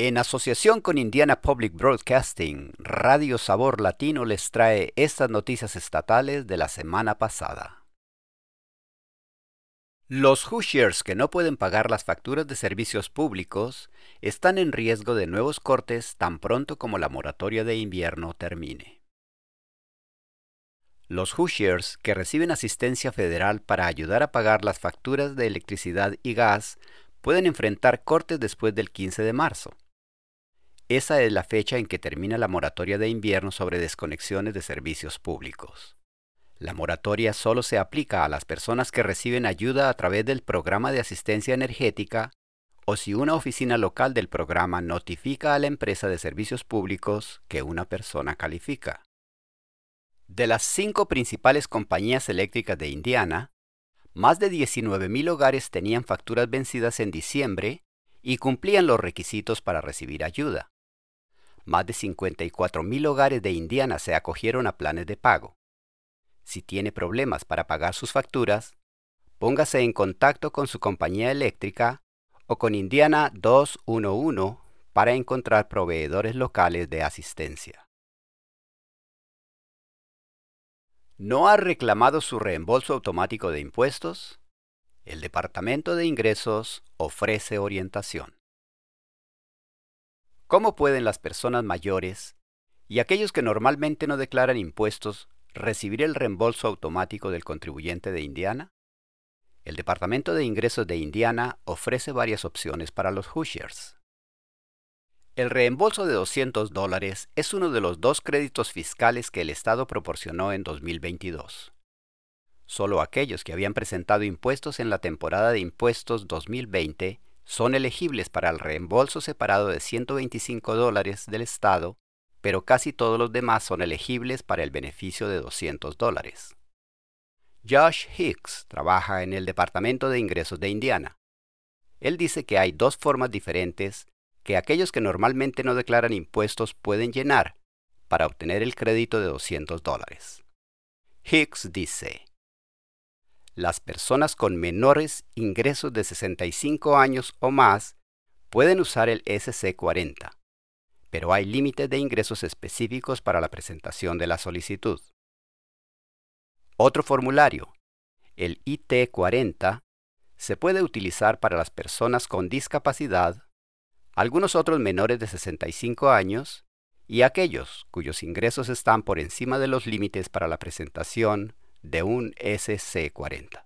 En asociación con Indiana Public Broadcasting, Radio Sabor Latino les trae estas noticias estatales de la semana pasada. Los Hoosiers que no pueden pagar las facturas de servicios públicos están en riesgo de nuevos cortes tan pronto como la moratoria de invierno termine. Los Hoosiers que reciben asistencia federal para ayudar a pagar las facturas de electricidad y gas pueden enfrentar cortes después del 15 de marzo. Esa es la fecha en que termina la moratoria de invierno sobre desconexiones de servicios públicos. La moratoria solo se aplica a las personas que reciben ayuda a través del programa de asistencia energética o si una oficina local del programa notifica a la empresa de servicios públicos que una persona califica. De las cinco principales compañías eléctricas de Indiana, más de 19.000 hogares tenían facturas vencidas en diciembre y cumplían los requisitos para recibir ayuda más de 54.000 hogares de Indiana se acogieron a planes de pago. Si tiene problemas para pagar sus facturas, póngase en contacto con su compañía eléctrica o con Indiana 211 para encontrar proveedores locales de asistencia. ¿No ha reclamado su reembolso automático de impuestos? El Departamento de Ingresos ofrece orientación. ¿Cómo pueden las personas mayores y aquellos que normalmente no declaran impuestos recibir el reembolso automático del contribuyente de Indiana? El Departamento de Ingresos de Indiana ofrece varias opciones para los Hoosiers. El reembolso de 200 dólares es uno de los dos créditos fiscales que el Estado proporcionó en 2022. Solo aquellos que habían presentado impuestos en la temporada de impuestos 2020 son elegibles para el reembolso separado de 125 dólares del Estado, pero casi todos los demás son elegibles para el beneficio de 200 dólares. Josh Hicks trabaja en el Departamento de Ingresos de Indiana. Él dice que hay dos formas diferentes que aquellos que normalmente no declaran impuestos pueden llenar para obtener el crédito de 200 dólares. Hicks dice, las personas con menores ingresos de 65 años o más pueden usar el SC40, pero hay límites de ingresos específicos para la presentación de la solicitud. Otro formulario, el IT40, se puede utilizar para las personas con discapacidad, algunos otros menores de 65 años y aquellos cuyos ingresos están por encima de los límites para la presentación de un SC40.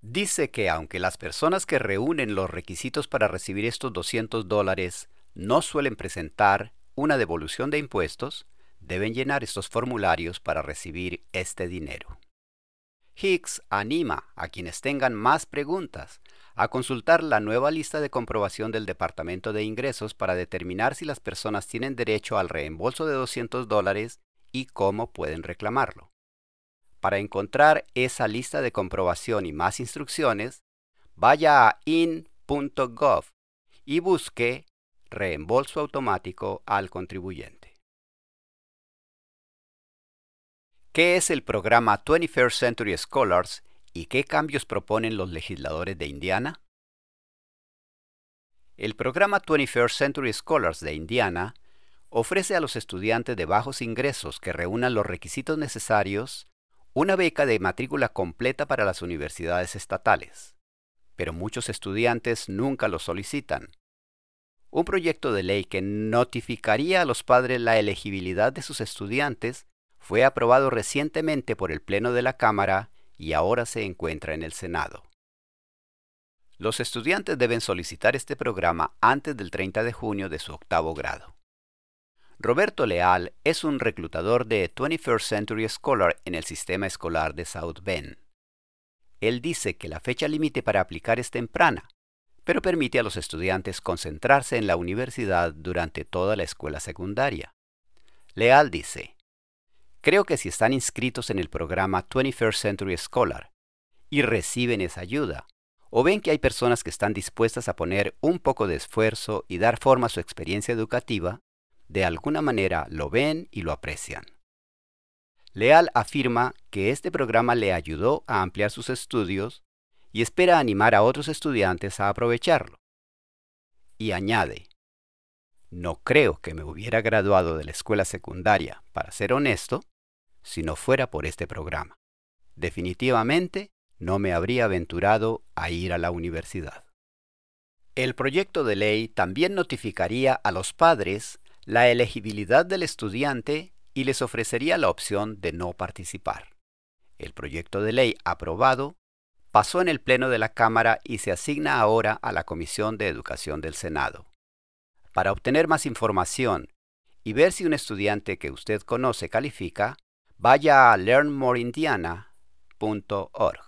Dice que aunque las personas que reúnen los requisitos para recibir estos 200 dólares no suelen presentar una devolución de impuestos, deben llenar estos formularios para recibir este dinero. Hicks anima a quienes tengan más preguntas a consultar la nueva lista de comprobación del Departamento de Ingresos para determinar si las personas tienen derecho al reembolso de 200 dólares y cómo pueden reclamarlo. Para encontrar esa lista de comprobación y más instrucciones, vaya a in.gov y busque reembolso automático al contribuyente. ¿Qué es el programa 21st Century Scholars y qué cambios proponen los legisladores de Indiana? El programa 21st Century Scholars de Indiana ofrece a los estudiantes de bajos ingresos que reúnan los requisitos necesarios una beca de matrícula completa para las universidades estatales, pero muchos estudiantes nunca lo solicitan. Un proyecto de ley que notificaría a los padres la elegibilidad de sus estudiantes fue aprobado recientemente por el Pleno de la Cámara y ahora se encuentra en el Senado. Los estudiantes deben solicitar este programa antes del 30 de junio de su octavo grado. Roberto Leal es un reclutador de 21st Century Scholar en el sistema escolar de South Bend. Él dice que la fecha límite para aplicar es temprana, pero permite a los estudiantes concentrarse en la universidad durante toda la escuela secundaria. Leal dice, Creo que si están inscritos en el programa 21st Century Scholar y reciben esa ayuda, o ven que hay personas que están dispuestas a poner un poco de esfuerzo y dar forma a su experiencia educativa, de alguna manera lo ven y lo aprecian. Leal afirma que este programa le ayudó a ampliar sus estudios y espera animar a otros estudiantes a aprovecharlo. Y añade, No creo que me hubiera graduado de la escuela secundaria, para ser honesto, si no fuera por este programa. Definitivamente no me habría aventurado a ir a la universidad. El proyecto de ley también notificaría a los padres la elegibilidad del estudiante y les ofrecería la opción de no participar. El proyecto de ley aprobado pasó en el Pleno de la Cámara y se asigna ahora a la Comisión de Educación del Senado. Para obtener más información y ver si un estudiante que usted conoce califica, vaya a learnmoreindiana.org.